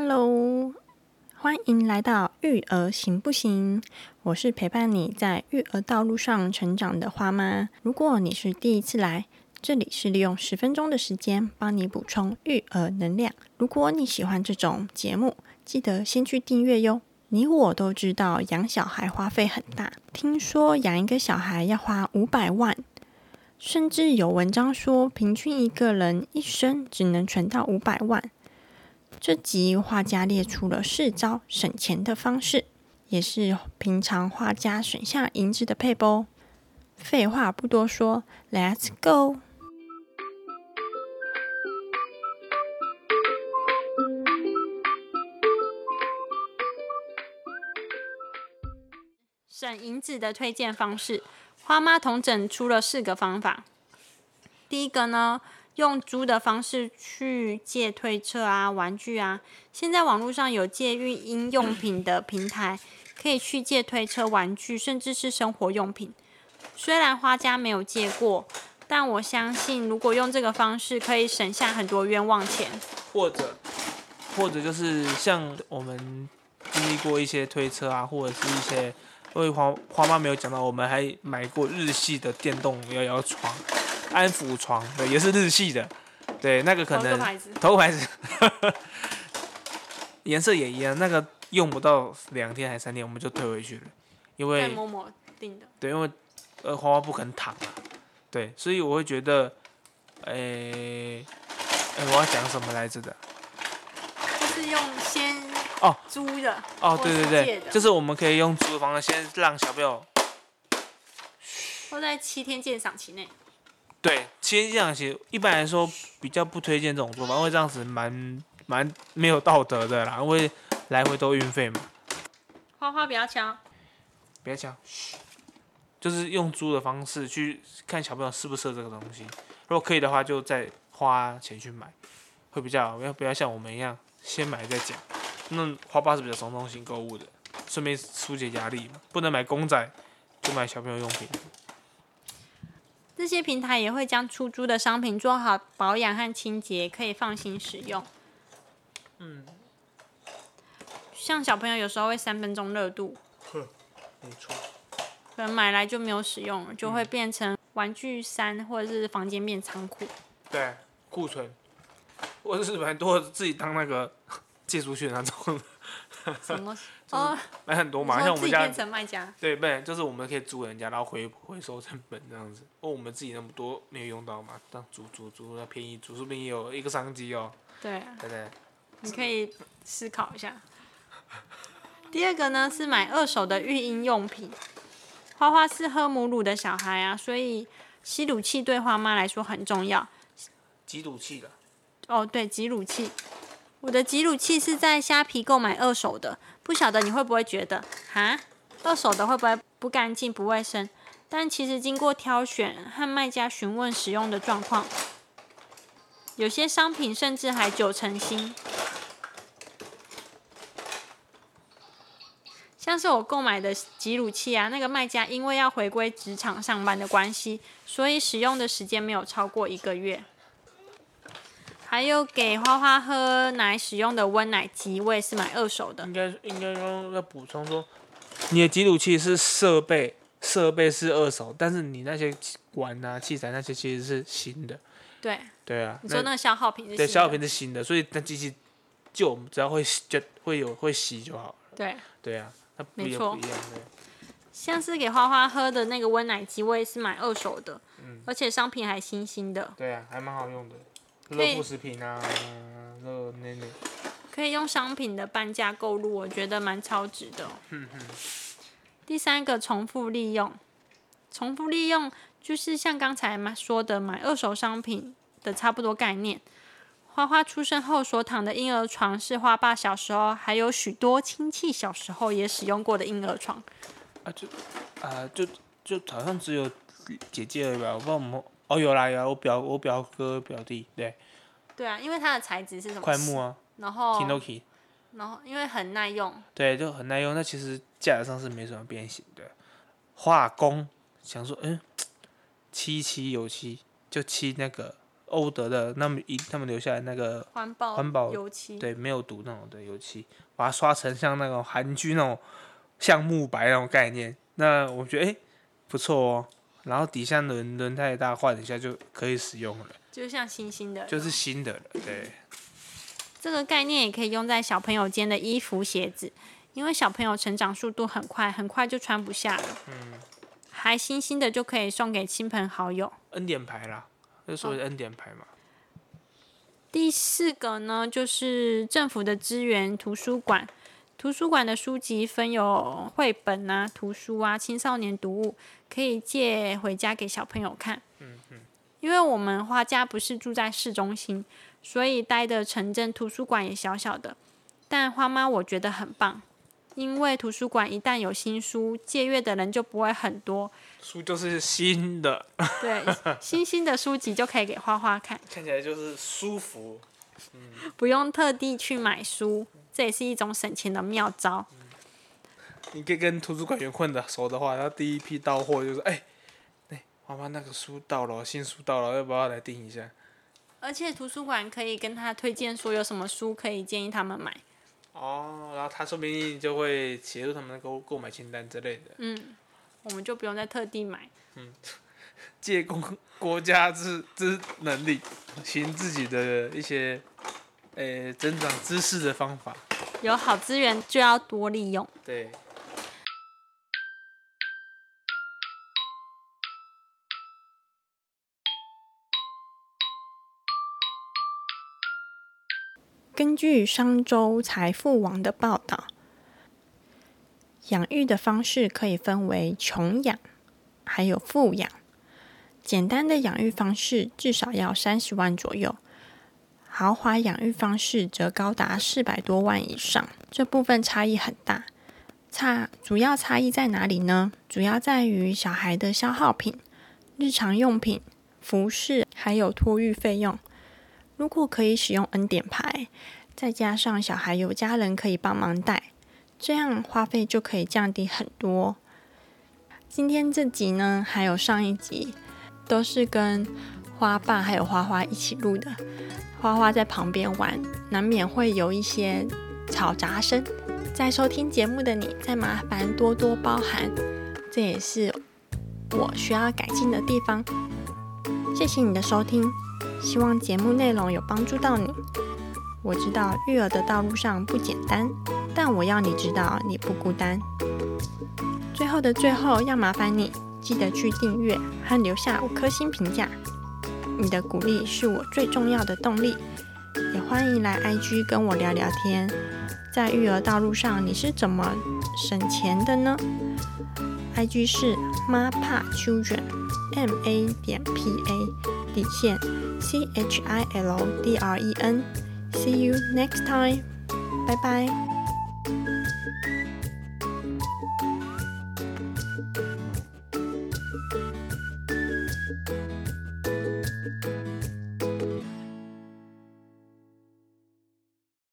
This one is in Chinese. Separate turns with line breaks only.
Hello，欢迎来到育儿行不行？我是陪伴你在育儿道路上成长的花妈。如果你是第一次来，这里是利用十分钟的时间帮你补充育儿能量。如果你喜欢这种节目，记得先去订阅哟。你我都知道养小孩花费很大，听说养一个小孩要花五百万，甚至有文章说平均一个人一生只能存到五百万。这集画家列出了四招省钱的方式，也是平常画家省下银子的配包。废话不多说，Let's go！省银子的推荐方式，花妈同整出了四个方法。第一个呢，用租的方式去借推车啊、玩具啊。现在网络上有借育婴用品的平台，可以去借推车、玩具，甚至是生活用品。虽然花家没有借过，但我相信如果用这个方式，可以省下很多冤枉钱。
或者，或者就是像我们经历过一些推车啊，或者是一些。因为花花妈没有讲到，我们还买过日系的电动摇摇床、安抚床，对，也是日系的，对，那个可能头牌子，颜色也一样，那个用不到两天还三天，我们就退回去了，因为
某某订的，
对，因为呃花花不肯躺啊，对，所以我会觉得，诶，哎，我要讲什么来着的？
就是用先。
哦，
租的
哦，对对对，就是我们可以用租的方式，先让小朋友，
或在七天鉴赏期内。
对，七天鉴赏期一般来说比较不推荐这种做法，因为这样子蛮蛮没有道德的啦，因为来回都运费嘛。
花花不要敲，
不要敲，就是用租的方式去看小朋友适不适合这个东西，如果可以的话，就再花钱去买，会比较要不要像我们一样先买再讲。那花爸是比较冲动型购物的，顺便疏解压力嘛，不能买公仔，就买小朋友用品。
这些平台也会将出租的商品做好保养和清洁，可以放心使用。嗯，像小朋友有时候会三分钟热度，哼
没错，
可能买来就没有使用了，就会变成玩具山，或者是房间变仓库。
对，库存，或者是蛮多自己当那个。借出去那种，
什么
哦，买很多嘛，像我们家，
变成卖家，
对，不对？就是我们可以租人家，然后回回收成本这样子。哦，我们自己那么多没有用到嘛，当租租租那便宜租，说不定也有一个商机哦。
对，
对对？
你可以思考一下。第二个呢是买二手的育婴用品。花花是喝母乳的小孩啊，所以吸乳器对花妈来说很重要。
挤乳器的。
哦，对，挤乳器。我的挤乳器是在虾皮购买二手的，不晓得你会不会觉得，哈，二手的会不会不干净、不卫生？但其实经过挑选和卖家询问使用的状况，有些商品甚至还九成新。像是我购买的挤乳器啊，那个卖家因为要回归职场上班的关系，所以使用的时间没有超过一个月。还有给花花喝奶使用的温奶机，我也是买二手的。
应该应该要要补充说，你的挤乳器是设备，设备是二手，但是你那些管啊、器材那些其实是新的。
对。
对啊。
你说那个消耗品是？
对，消耗品是新的，所以那机器旧，只要会就会有会洗就好了。
对。
对啊，
那没错。像是给花花喝的那个温奶机，我也是买二手的，嗯，而且商品还新新的。
对啊，还蛮好用的。热副食品啊，热那那，
可以用商品的半价购入，我觉得蛮超值的。第三个重复利用，重复利用就是像刚才嘛说的买二手商品的差不多概念。花花出生后所躺的婴儿床是花爸小时候还有许多亲戚小时候也使用过的婴儿床。
啊，就啊就就好像只有姐姐而已吧，我不知道我们。哦，有啦有啦，我表我表哥表弟，对。
对啊，因为它的材质是什么？
快木啊。
然后。
Kinoki。
然后，因为很耐用。
对，就很耐用。那其实架子上是没什么变形的。化工想说，嗯，漆漆油漆，就漆那个欧德的那么一他们留下来那个
环保
环保
油漆，
对没有毒那种的油漆，把它刷成像那种韩剧那种像木白那种概念。那我觉得诶不错哦。然后底下轮轮胎大换一下就可以使用了，
就像新新的，
就是新的了。对，
这个概念也可以用在小朋友间的衣服、鞋子，因为小朋友成长速度很快，很快就穿不下了。嗯，还新新的就可以送给亲朋好友。
恩典牌啦，就所谓的恩典牌嘛。
第四个呢，就是政府的资源图书馆。图书馆的书籍分有绘本啊、图书啊、青少年读物，可以借回家给小朋友看。嗯嗯。因为我们花家不是住在市中心，所以待的城镇图书馆也小小的。但花妈我觉得很棒，因为图书馆一旦有新书，借阅的人就不会很多。
书就是新的。
对，新新的书籍就可以给花花看，
看起来就是舒服。
嗯。不用特地去买书。这也是一种省钱的妙招。
你可以跟图书馆员混的熟的话，然后第一批到货就是，哎，哎，妈妈那个书到了，新书到了，要不要来订一下？
而且图书馆可以跟他推荐说有什么书可以建议他们买。
哦，然后他说不定就会写入他们的购购买清单之类的。
嗯，我们就不用再特地买。嗯，
借公国家之之能力，行自己的一些。诶，增长知识的方法，
有好资源就要多利用。
对。
根据商周财富网的报道，养育的方式可以分为穷养，还有富养。简单的养育方式至少要三十万左右。豪华养育方式则高达四百多万以上，这部分差异很大。差主要差异在哪里呢？主要在于小孩的消耗品、日常用品、服饰，还有托育费用。如果可以使用恩典牌，再加上小孩有家人可以帮忙带，这样花费就可以降低很多。今天这集呢，还有上一集，都是跟花瓣还有花花一起录的。花花在旁边玩，难免会有一些吵杂声。在收听节目的你，再麻烦多多包涵，这也是我需要改进的地方。谢谢你的收听，希望节目内容有帮助到你。我知道育儿的道路上不简单，但我要你知道你不孤单。最后的最后，要麻烦你记得去订阅和留下五颗星评价。你的鼓励是我最重要的动力，也欢迎来 IG 跟我聊聊天。在育儿道路上，你是怎么省钱的呢？IG 是 m a p a children，M A 点 P A 底线 C H I L D R E N。See you next time，拜拜。